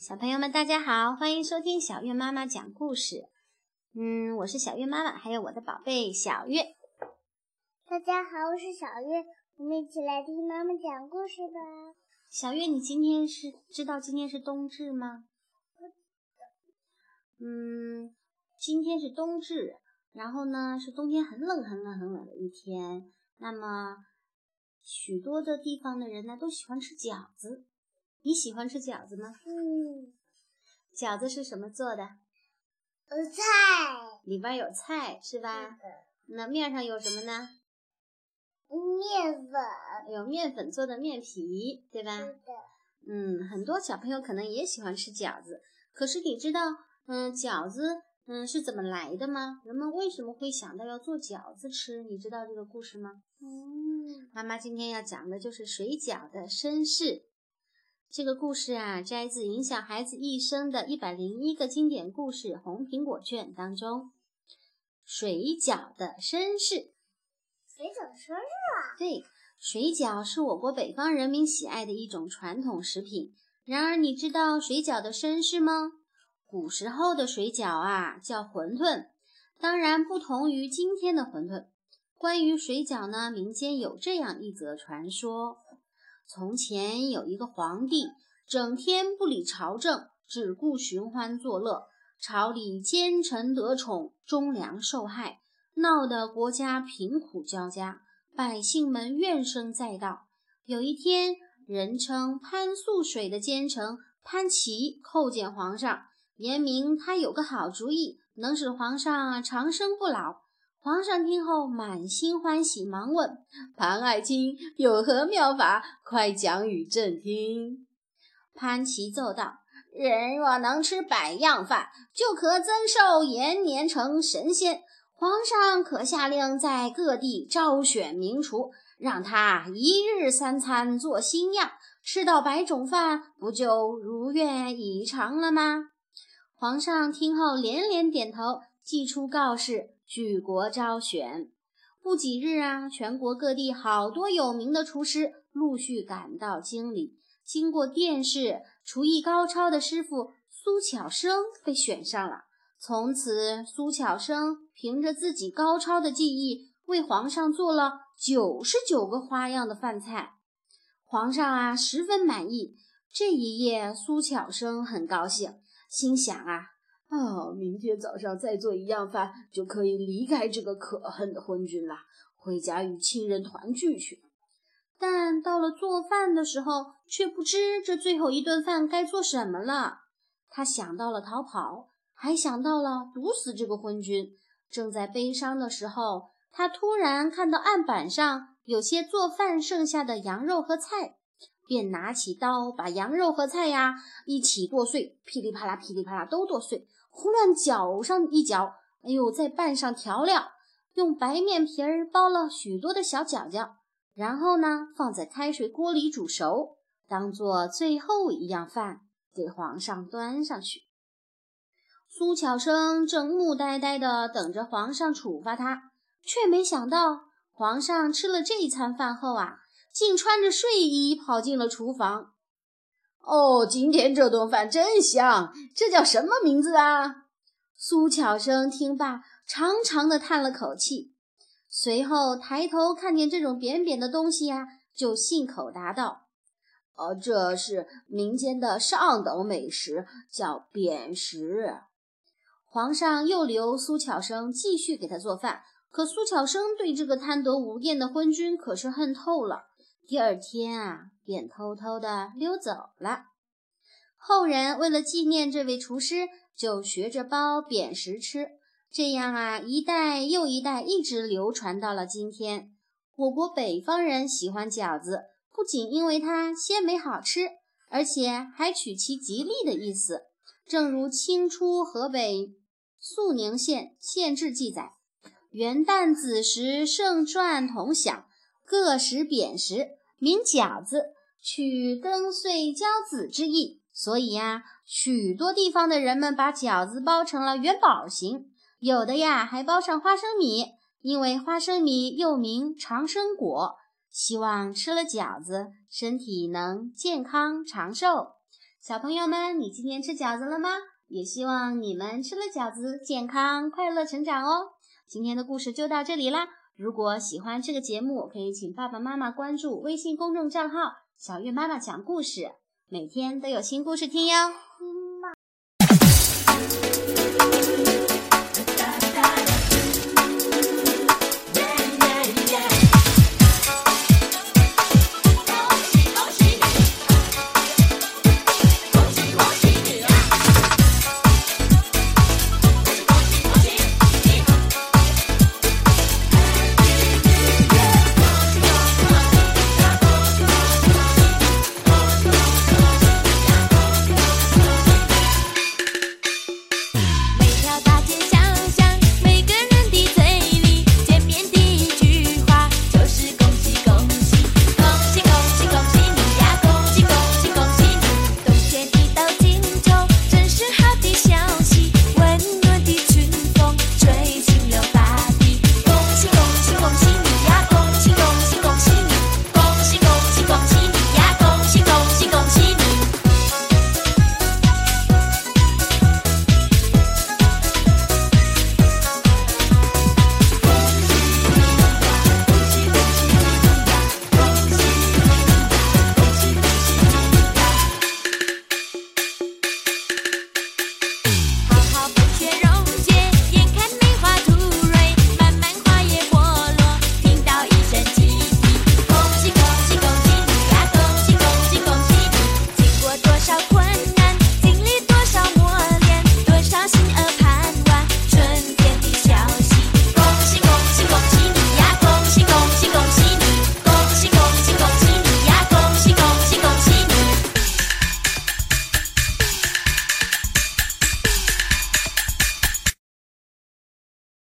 小朋友们，大家好，欢迎收听小月妈妈讲故事。嗯，我是小月妈妈，还有我的宝贝小月。大家好，我是小月，我们一起来听妈妈讲故事吧。小月，你今天是知道今天是冬至吗？嗯，今天是冬至，然后呢是冬天很冷很冷很冷的一天。那么许多的地方的人呢都喜欢吃饺子。你喜欢吃饺子吗？嗯，饺子是什么做的？呃，菜里边有菜是吧？那面上有什么呢？面粉，有面粉做的面皮，对吧？嗯，很多小朋友可能也喜欢吃饺子。可是你知道，嗯，饺子，嗯，是怎么来的吗？人们为什么会想到要做饺子吃？你知道这个故事吗？嗯，妈妈今天要讲的就是水饺的身世。这个故事啊，摘自影响孩子一生的一百零一个经典故事红苹果卷当中。水饺的身世，水饺生日啊？对，水饺是我国北方人民喜爱的一种传统食品。然而，你知道水饺的身世吗？古时候的水饺啊，叫馄饨，当然不同于今天的馄饨。关于水饺呢，民间有这样一则传说。从前有一个皇帝，整天不理朝政，只顾寻欢作乐，朝里奸臣得宠，忠良受害，闹得国家贫苦交加，百姓们怨声载道。有一天，人称潘素水的奸臣潘琦叩见皇上，言明他有个好主意，能使皇上长生不老。皇上听后满心欢喜，忙问潘爱卿有何妙法，快讲与朕听。潘琦奏道：“人若能吃百样饭，就可增寿延年，成神仙。皇上可下令在各地招选名厨，让他一日三餐做新样，吃到百种饭，不就如愿以偿了吗？”皇上听后连连点头，寄出告示。举国招选，不几日啊，全国各地好多有名的厨师陆续赶到京里。经过殿试，厨艺高超的师傅苏巧生被选上了。从此，苏巧生凭着自己高超的技艺，为皇上做了九十九个花样的饭菜。皇上啊，十分满意。这一夜，苏巧生很高兴，心想啊。哦，明天早上再做一样饭，就可以离开这个可恨的昏君了，回家与亲人团聚去。但到了做饭的时候，却不知这最后一顿饭该做什么了。他想到了逃跑，还想到了毒死这个昏君。正在悲伤的时候，他突然看到案板上有些做饭剩下的羊肉和菜，便拿起刀把羊肉和菜呀一起剁碎，噼里啪啦，噼里啪啦都剁碎。胡乱搅上一搅，哎呦，再拌上调料，用白面皮儿包了许多的小饺饺，然后呢，放在开水锅里煮熟，当做最后一样饭给皇上端上去。苏巧生正木呆呆地等着皇上处罚他，却没想到皇上吃了这餐饭后啊，竟穿着睡衣跑进了厨房。哦，今天这顿饭真香，这叫什么名字啊？苏巧生听罢，长长的叹了口气，随后抬头看见这种扁扁的东西呀，就信口答道：“哦，这是民间的上等美食，叫扁食。”皇上又留苏巧生继续给他做饭，可苏巧生对这个贪得无厌的昏君可是恨透了。第二天啊，便偷偷的溜走了。后人为了纪念这位厨师，就学着包扁食吃。这样啊，一代又一代，一直流传到了今天。我国北方人喜欢饺子，不仅因为它鲜美好吃，而且还取其吉利的意思。正如清初河北肃宁县县志记载：“元旦子时，盛传同享，各食扁食。”名饺子，取灯岁交子之意，所以呀，许多地方的人们把饺子包成了元宝形，有的呀还包上花生米，因为花生米又名长生果，希望吃了饺子身体能健康长寿。小朋友们，你今天吃饺子了吗？也希望你们吃了饺子健康快乐成长哦。今天的故事就到这里啦。如果喜欢这个节目，可以请爸爸妈妈关注微信公众账号“小月妈妈讲故事”，每天都有新故事听哟。